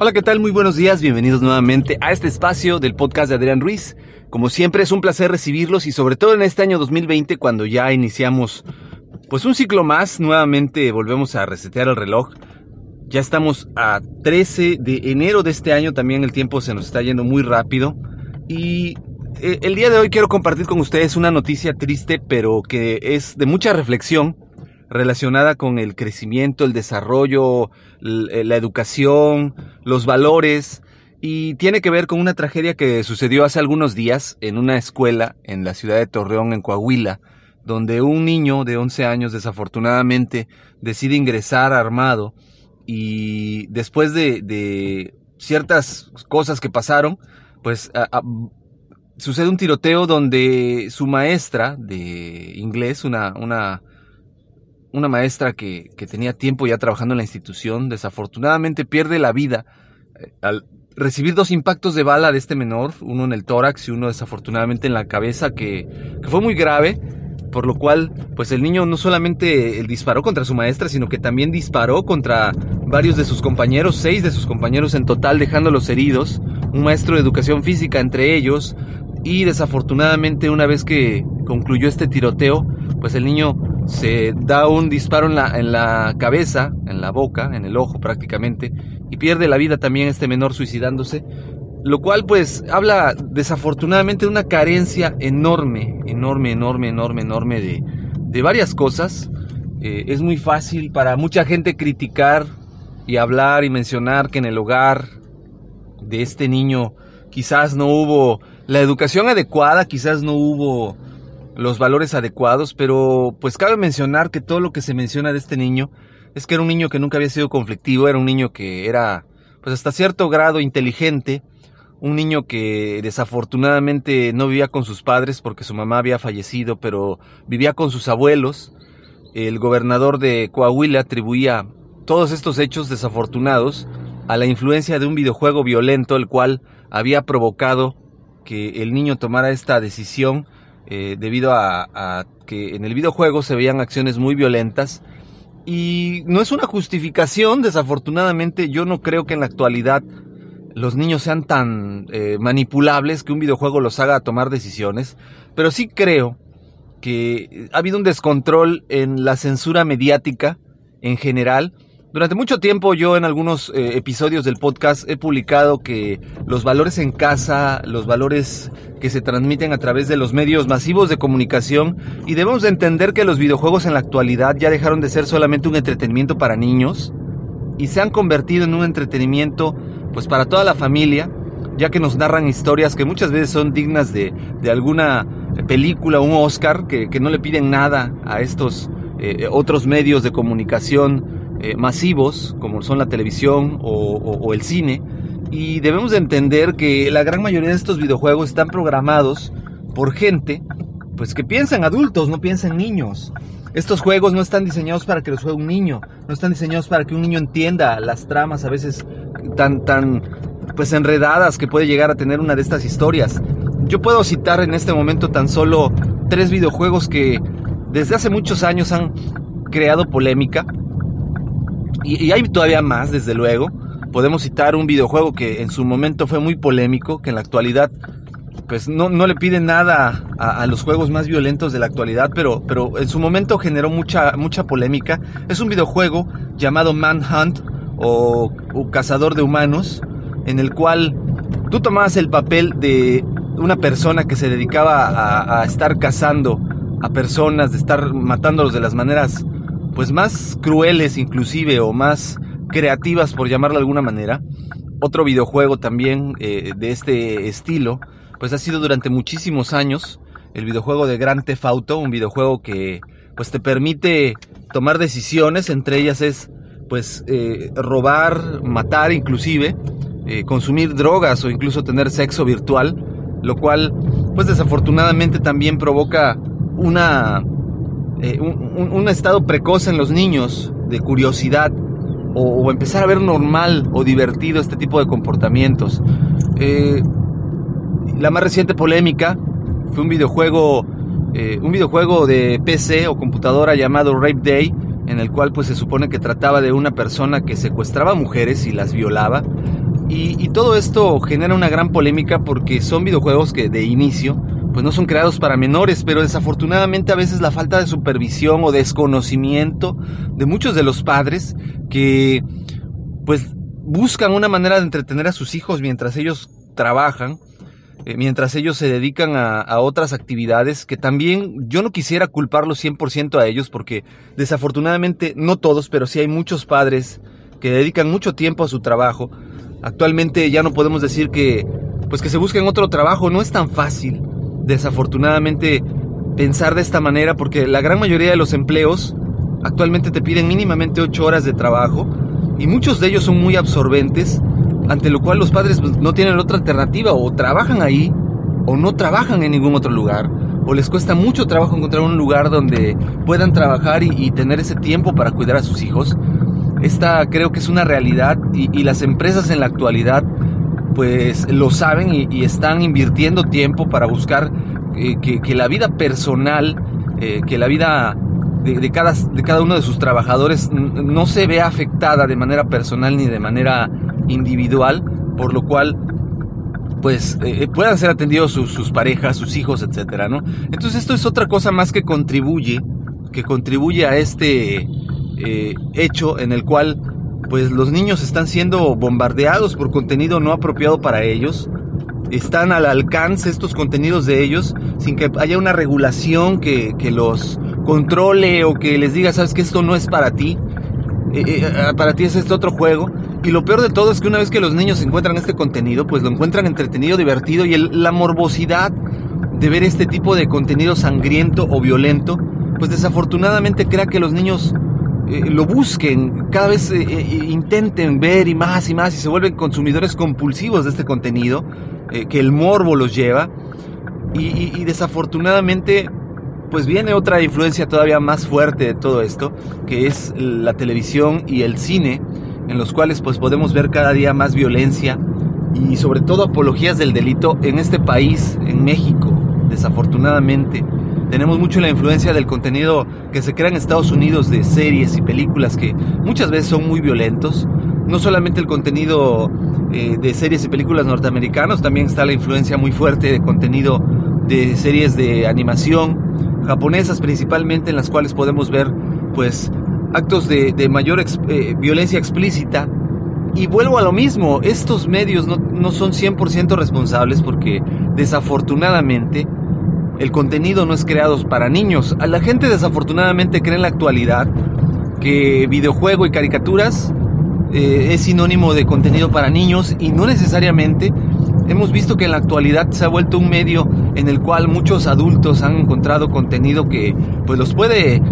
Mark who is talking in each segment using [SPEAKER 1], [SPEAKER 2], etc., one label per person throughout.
[SPEAKER 1] Hola, ¿qué tal? Muy buenos días, bienvenidos nuevamente a este espacio del podcast de Adrián Ruiz. Como siempre es un placer recibirlos y sobre todo en este año 2020 cuando ya iniciamos pues un ciclo más, nuevamente volvemos a resetear el reloj. Ya estamos a 13 de enero de este año, también el tiempo se nos está yendo muy rápido y eh, el día de hoy quiero compartir con ustedes una noticia triste pero que es de mucha reflexión relacionada con el crecimiento, el desarrollo, eh, la educación, los valores, y tiene que ver con una tragedia que sucedió hace algunos días en una escuela en la ciudad de Torreón, en Coahuila, donde un niño de 11 años desafortunadamente decide ingresar armado y después de, ciertas cosas que pasaron, pues sucede un tiroteo donde su maestra de inglés, una, una una maestra que, tenía tiempo ya trabajando en la institución, desafortunadamente pierde la vida eh, al recibir dos impactos de bala de este menor, uno en el tórax y uno desafortunadamente en la cabeza, que, fue muy grave, por lo cual, pues el niño no solamente disparó contra su maestra, sino que también disparó contra varios de sus compañeros, seis de sus compañeros en total, dejándolos heridos, un maestro de educación física entre ellos, y desafortunadamente una vez que concluyó este tiroteo, pues el niño se da un disparo en la, en la cabeza, en la boca, en el ojo prácticamente, y pierde la vida también este menor suicidándose, lo cual pues habla desafortunadamente de una carencia enorme, enorme, enorme, enorme, enorme de, de varias cosas. Eh, es muy fácil para mucha gente criticar y hablar y mencionar que en el hogar de este niño quizás no hubo la educación adecuada, quizás no hubo los valores adecuados, pero pues cabe mencionar que todo lo que se menciona de este niño es que era un niño que nunca había sido conflictivo, era un niño que era pues hasta cierto grado inteligente, un niño que desafortunadamente no vivía con sus padres porque su mamá había fallecido, pero vivía con sus abuelos. El gobernador de Coahuila atribuía todos estos hechos desafortunados a la influencia de un videojuego violento el cual había provocado que el niño tomara esta decisión eh, debido a, que en el videojuego se veían acciones muy violentas. Y no es una justificación, desafortunadamente yo no creo que en la actualidad los niños sean tan eh, manipulables que un videojuego los haga tomar decisiones, pero sí creo que ha habido un descontrol en la censura mediática en general durante mucho tiempo yo en algunos eh, episodios del podcast he publicado que los valores en casa, los valores que se transmiten a través de los medios masivos de comunicación y debemos de entender que los videojuegos en la actualidad ya dejaron de ser solamente un entretenimiento para niños y se han convertido en un entretenimiento pues para toda la familia, ya que nos narran historias que muchas veces son dignas de, de alguna película, un Oscar, que, que, no le piden nada a estos eh, otros medios de comunicación eh, masivos, como son la televisión o, el cine, y debemos de entender que la gran mayoría de estos videojuegos están programados por gente pues que piensa en adultos, no piensa en niños. Estos juegos no están diseñados para que los juegue un niño, no están diseñados para que un niño entienda las tramas a veces tan, tan, pues enredadas que puede llegar a tener una de estas historias. Yo puedo citar en este momento tan solo tres videojuegos que desde hace muchos años han creado polémica. Y, hay todavía más, desde luego. Podemos citar un videojuego que en su momento fue muy polémico, que en la actualidad pues no, no le pide nada a, los juegos más violentos de la actualidad, pero, pero en su momento generó mucha, mucha polémica. Es un videojuego llamado Manhunt o, Cazador de Humanos, en el cual tú tomabas el papel de una persona que se dedicaba a estar cazando a personas, de estar matándolos de las maneras pues más crueles inclusive o más creativas por llamarlo de alguna manera. Otro videojuego también eh, de este estilo pues ha sido durante muchísimos años el videojuego de Grand Theft Auto, un videojuego que pues te permite tomar decisiones, entre ellas es pues eh, robar, matar inclusive, eh, consumir drogas o incluso tener sexo virtual, lo cual pues desafortunadamente también provoca una eh, un, estado precoz en los niños de curiosidad o, empezar a ver normal o divertido este tipo de comportamientos. Eh, la más reciente polémica fue un videojuego, eh, un videojuego de PC o computadora llamado Rape Day, en el cual pues se supone que trataba de una persona que secuestraba mujeres y las violaba. Y todo esto genera una gran polémica porque son videojuegos que de inicio pues no son creados para menores, pero desafortunadamente a veces la falta de supervisión o desconocimiento de muchos de los padres que pues buscan una manera de entretener a sus hijos mientras ellos trabajan, eh, mientras ellos se dedican a, a, otras actividades que también yo no quisiera culparlos 100% a ellos porque desafortunadamente no todos, pero sí hay muchos padres que dedican mucho tiempo a su trabajo. Actualmente ya no podemos decir que pues que se busquen otro trabajo, no es tan fácil desafortunadamente pensar de esta manera porque la gran mayoría de los empleos actualmente te piden mínimamente 8 horas de trabajo y muchos de ellos son muy absorbentes, ante lo cual los padres pues, no tienen otra alternativa, o trabajan ahí o no trabajan en ningún otro lugar, o les cuesta mucho trabajo encontrar un lugar donde puedan trabajar y, tener ese tiempo para cuidar a sus hijos. Esta creo que es una realidad y las empresas en la actualidad pues lo saben y, están invirtiendo tiempo para buscar eh, que, la vida personal, eh, que la vida de, cada, de cada uno de sus trabajadores no se vea afectada de manera personal ni de manera individual, por lo cual pues eh, puedan ser atendidos sus, sus, parejas, sus hijos, etcétera, ¿no? Entonces esto es otra cosa más que contribuye, que contribuye a este hecho en el cual pues los niños están siendo bombardeados por contenido no apropiado para ellos. Están al alcance estos contenidos de ellos sin que haya una regulación que, que los controle o que les diga, sabes que esto no es para ti, eh, eh, para ti es este otro juego. Y lo peor de todo es que una vez que los niños encuentran este contenido, pues lo encuentran entretenido, divertido y la morbosidad de ver este tipo de contenido sangriento o violento, pues desafortunadamente crea que los niños eh, lo busquen, cada vez eh, eh, intenten ver y más y más y se vuelven consumidores compulsivos de este contenido, eh, que el morbo los lleva. Y, y, desafortunadamente, pues viene otra influencia todavía más fuerte de todo esto, que es la televisión y el cine, en los cuales pues podemos ver cada día más violencia y sobre todo apologías del delito en este país, en México, desafortunadamente tenemos mucho la influencia del contenido que se crea en Estados Unidos de series y películas que muchas veces son muy violentos. No solamente el contenido eh, de series y películas norteamericanos, también está la influencia muy fuerte de contenido de series de animación japonesas principalmente en las cuales podemos ver pues actos de, de mayor ex, eh, violencia explícita y vuelvo a lo mismo, estos medios no, no son 100% responsables porque desafortunadamente el contenido no es creado para niños. A la gente desafortunadamente cree en la actualidad que videojuego y caricaturas eh, es sinónimo de contenido para niños y no necesariamente. Hemos visto que en la actualidad se ha vuelto un medio en el cual muchos adultos han encontrado contenido que pues los puede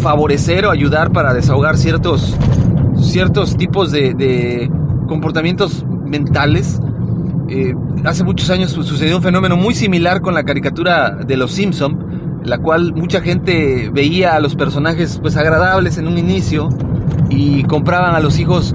[SPEAKER 1] favorecer o ayudar para desahogar ciertos ciertos tipos de, de comportamientos mentales eh, hace muchos años sucedió un fenómeno muy similar con la caricatura de Los Simpson, la cual mucha gente veía a los personajes pues agradables en un inicio y compraban a los hijos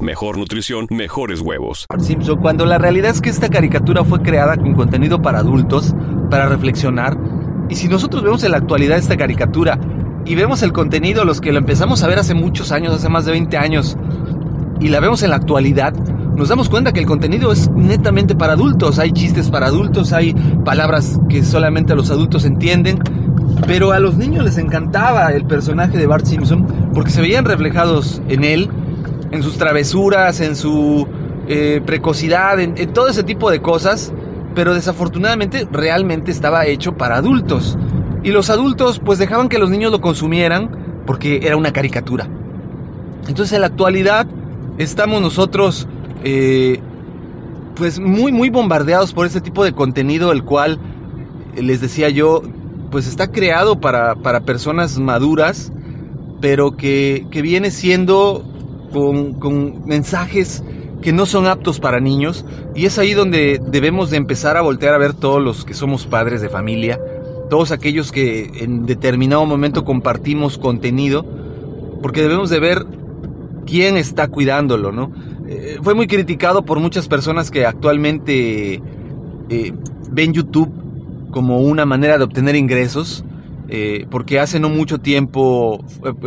[SPEAKER 2] mejor nutrición, mejores huevos.
[SPEAKER 1] Simpson, cuando la realidad es que esta caricatura fue creada con contenido para adultos, para reflexionar, y si nosotros vemos en la actualidad esta caricatura y vemos el contenido, los que lo empezamos a ver hace muchos años, hace más de 20 años, y la vemos en la actualidad, nos damos cuenta que el contenido es netamente para adultos. Hay chistes para adultos, hay palabras que solamente los adultos entienden. Pero a los niños les encantaba el personaje de Bart Simpson porque se veían reflejados en él en sus travesuras, en su eh, precocidad, en, todo ese tipo de cosas, pero desafortunadamente realmente estaba hecho para adultos. Y los adultos pues dejaban que los niños lo consumieran porque era una caricatura. Entonces en la actualidad estamos nosotros eh, pues muy muy bombardeados por ese tipo de contenido el cual les decía yo pues está creado para, para personas maduras pero que, que viene siendo con, mensajes que no son aptos para niños y es ahí donde debemos de empezar a voltear a ver todos los que somos padres de familia, todos aquellos que en determinado momento compartimos contenido, porque debemos de ver quién está cuidándolo, ¿no? Eh, fue muy criticado por muchas personas que actualmente eh, ven YouTube como una manera de obtener ingresos, eh, porque hace no mucho tiempo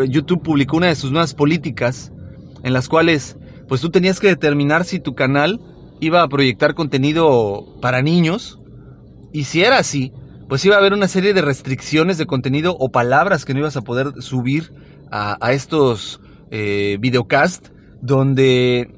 [SPEAKER 1] YouTube publicó una de sus nuevas políticas en las cuales pues tú tenías que determinar si tu canal iba a proyectar contenido para niños. Y si era así, pues iba a haber una serie de restricciones de contenido o palabras que no ibas a poder subir a, estos eh, videocasts donde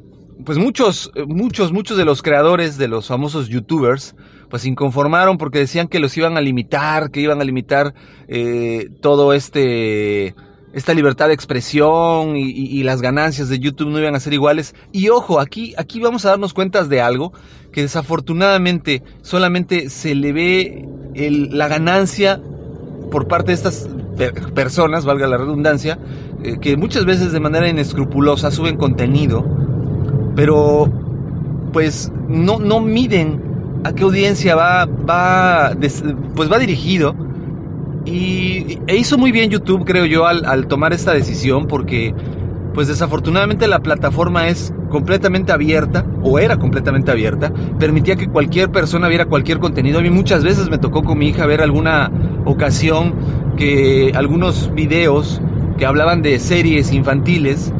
[SPEAKER 1] pues muchos, muchos, muchos de los creadores de los famosos youtubers pues se inconformaron porque decían que los iban a limitar, que iban a limitar eh, todo este esta libertad de expresión y, las ganancias de YouTube no iban a ser iguales. Y ojo, aquí, aquí vamos a darnos cuenta de algo que desafortunadamente solamente se le ve la ganancia por parte de estas personas, valga la redundancia, eh, que muchas veces de manera inescrupulosa suben contenido, pero pues no, no miden a qué audiencia va, va, pues va dirigido y e hizo muy bien YouTube, creo yo, al, tomar esta decisión porque, pues desafortunadamente la plataforma es completamente abierta, o era completamente abierta, permitía que cualquier persona viera cualquier contenido. A mí muchas veces me tocó con mi hija ver alguna ocasión que algunos videos que hablaban de series infantiles,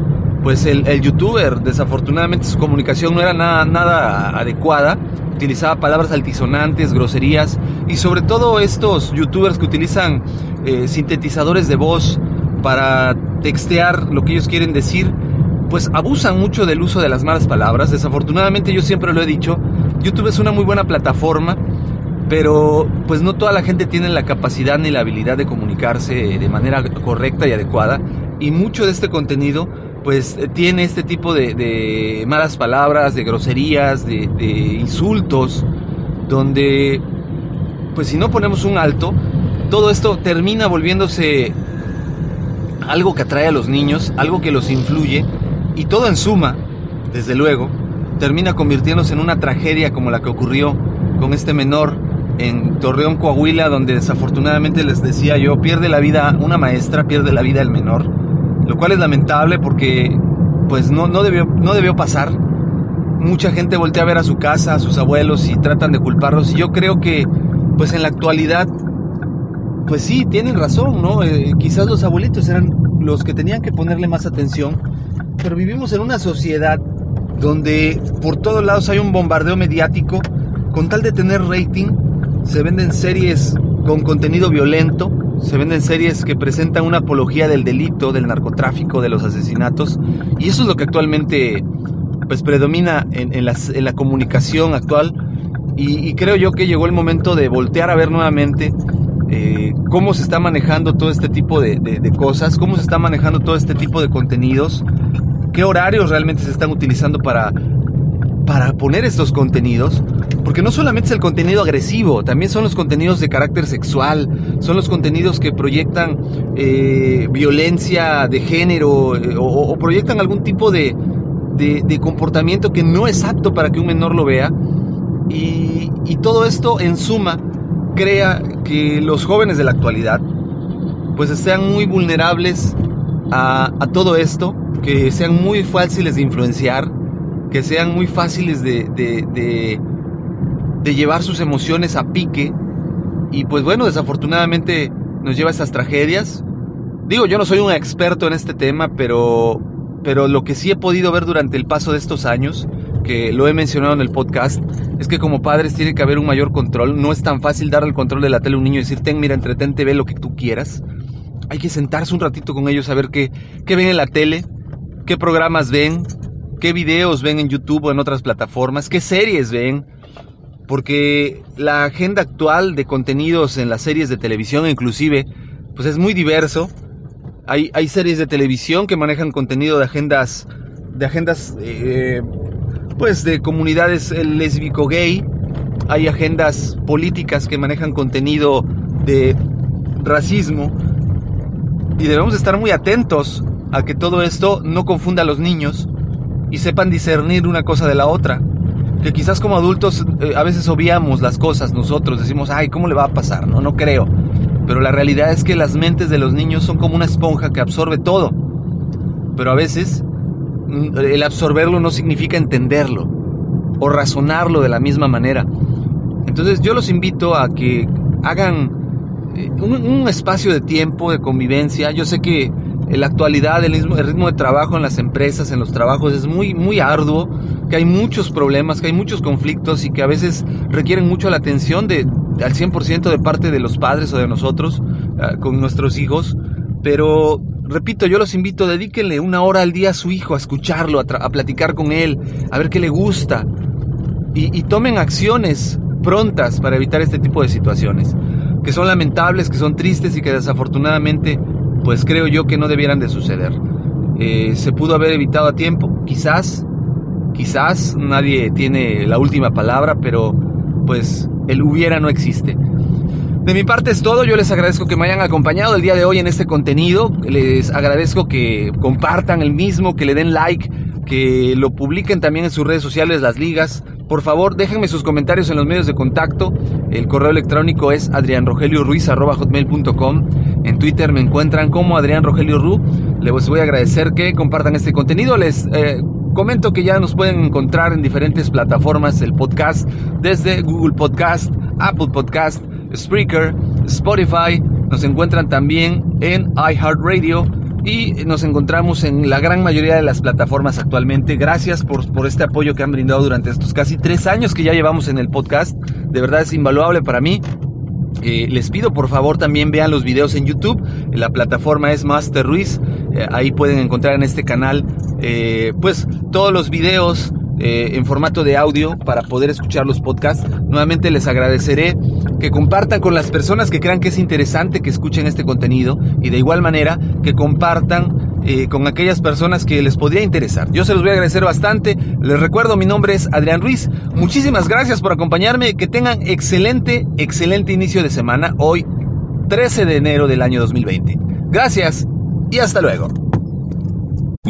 [SPEAKER 1] pues el, youtuber, desafortunadamente su comunicación no era nada adecuada utilizaba palabras altisonantes, groserías y sobre todo estos youtubers que utilizan eh, sintetizadores de voz para textear lo que ellos quieren decir, pues abusan mucho del uso de las malas palabras. Desafortunadamente yo siempre lo he dicho, YouTube es una muy buena plataforma, pero pues no toda la gente tiene la capacidad ni la habilidad de comunicarse de manera correcta y adecuada y mucho de este contenido pues eh, tiene este tipo de, malas palabras, de groserías, de, insultos, donde pues si no ponemos un alto, todo esto termina volviéndose algo que atrae a los niños, algo que los influye, y todo en suma, desde luego, termina convirtiéndose en una tragedia como la que ocurrió con este menor en Torreón, Coahuila, donde desafortunadamente les decía yo, pierde la vida una maestra, pierde la vida el menor lo cual es lamentable porque pues no, no, debió, no debió pasar. Mucha gente voltea a ver a su casa, a sus abuelos y tratan de culparlos y yo creo que pues en la actualidad pues sí, tienen razón, ¿no? Eh, quizás los abuelitos eran los que tenían que ponerle más atención, pero vivimos en una sociedad donde por todos lados hay un bombardeo mediático con tal de tener rating, se venden series con contenido violento, se venden series que presentan una apología del delito, del narcotráfico, de los asesinatos, y eso es lo que actualmente pues predomina en, la comunicación actual, y, creo yo que llegó el momento de voltear a ver nuevamente eh, cómo se está manejando todo este tipo de, de, cosas, cómo se está manejando todo este tipo de contenidos, qué horarios realmente se están utilizando para, para poner estos contenidos, porque no solamente es el contenido agresivo, también son los contenidos de carácter sexual, son los contenidos que proyectan eh, violencia de género eh, o, proyectan algún tipo de, de, comportamiento que no es apto para que un menor lo vea. Y, todo esto en suma crea que los jóvenes de la actualidad pues sean muy vulnerables a todo esto, que sean muy fáciles de influenciar, que sean muy fáciles de, de, llevar sus emociones a pique. Y pues bueno, desafortunadamente nos lleva a estas tragedias. Digo, yo no soy un experto en este tema, pero, pero lo que sí he podido ver durante el paso de estos años, que lo he mencionado en el podcast, es que como padres tiene que haber un mayor control. No es tan fácil darle el control de la tele a un niño y decir, ten, mira, entretente, ve lo que tú quieras. Hay que sentarse un ratito con ellos a ver qué, qué ven en la tele, qué programas ven, qué videos ven en YouTube o en otras plataformas, qué series ven, porque la agenda actual de contenidos en las series de televisión inclusive, pues es muy diverso. Hay, hay series de televisión que manejan contenido de agendas, de agendas, eh, pues de comunidades lésbico-gay. Hay agendas políticas que manejan contenido de racismo. Y debemos estar muy atentos a que todo esto no confunda a los niños y sepan discernir una cosa de la otra. Que quizás como adultos eh, a veces obviamos las cosas nosotros, decimos, ay, ¿cómo le va a pasar? No, no creo. Pero la realidad es que las mentes de los niños son como una esponja que absorbe todo. Pero a veces mm, el absorberlo no significa entenderlo o razonarlo de la misma manera. Entonces yo los invito a que hagan eh, un, un espacio de tiempo, de convivencia. Yo sé que en la actualidad el ritmo, de trabajo en las empresas, en los trabajos es muy, muy arduo, que hay muchos problemas, que hay muchos conflictos y que a veces requieren mucho la atención de, al 100% de parte de los padres o de nosotros ah, con nuestros hijos. Pero, repito, yo los invito, dedíquenle una hora al día a su hijo, a escucharlo, a, platicar con él, a ver qué le gusta. Y tomen acciones prontas para evitar este tipo de situaciones, que son lamentables, que son tristes y que desafortunadamente pues creo yo que no debieran de suceder. Eh, se pudo haber evitado a tiempo, quizás, quizás nadie tiene la última palabra, pero pues el hubiera no existe. De mi parte es todo, yo les agradezco que me hayan acompañado el día de hoy en este contenido, les agradezco que compartan el mismo, que le den like, que lo publiquen también en sus redes sociales, las ligas, por favor, déjenme sus comentarios en los medios de contacto. El correo electrónico es adrianrogelioruiz.com. En Twitter me encuentran como Adrián Rogelio Ru. Les voy a agradecer que compartan este contenido. Les eh, comento que ya nos pueden encontrar en diferentes plataformas el podcast, desde Google Podcast, Apple Podcast, Spreaker, Spotify. Nos encuentran también en iHeartRadio y nos encontramos en la gran mayoría de las plataformas actualmente. Gracias por, por este apoyo que han brindado durante estos casi tres años que ya llevamos en el podcast. De verdad es invaluable para mí. Eh, les pido por favor también vean los videos en YouTube. La plataforma es Master Ruiz. Eh, ahí pueden encontrar en este canal eh, pues todos los videos eh, en formato de audio para poder escuchar los podcasts. Nuevamente les agradeceré que compartan con las personas que crean que es interesante que escuchen este contenido y de igual manera que compartan eh, con aquellas personas que les podría interesar. Yo se los voy a agradecer bastante. Les recuerdo, mi nombre es Adrián Ruiz. Muchísimas gracias por acompañarme. Que tengan excelente, excelente inicio de semana. Hoy, 13 de enero del año 2020. Gracias y hasta luego.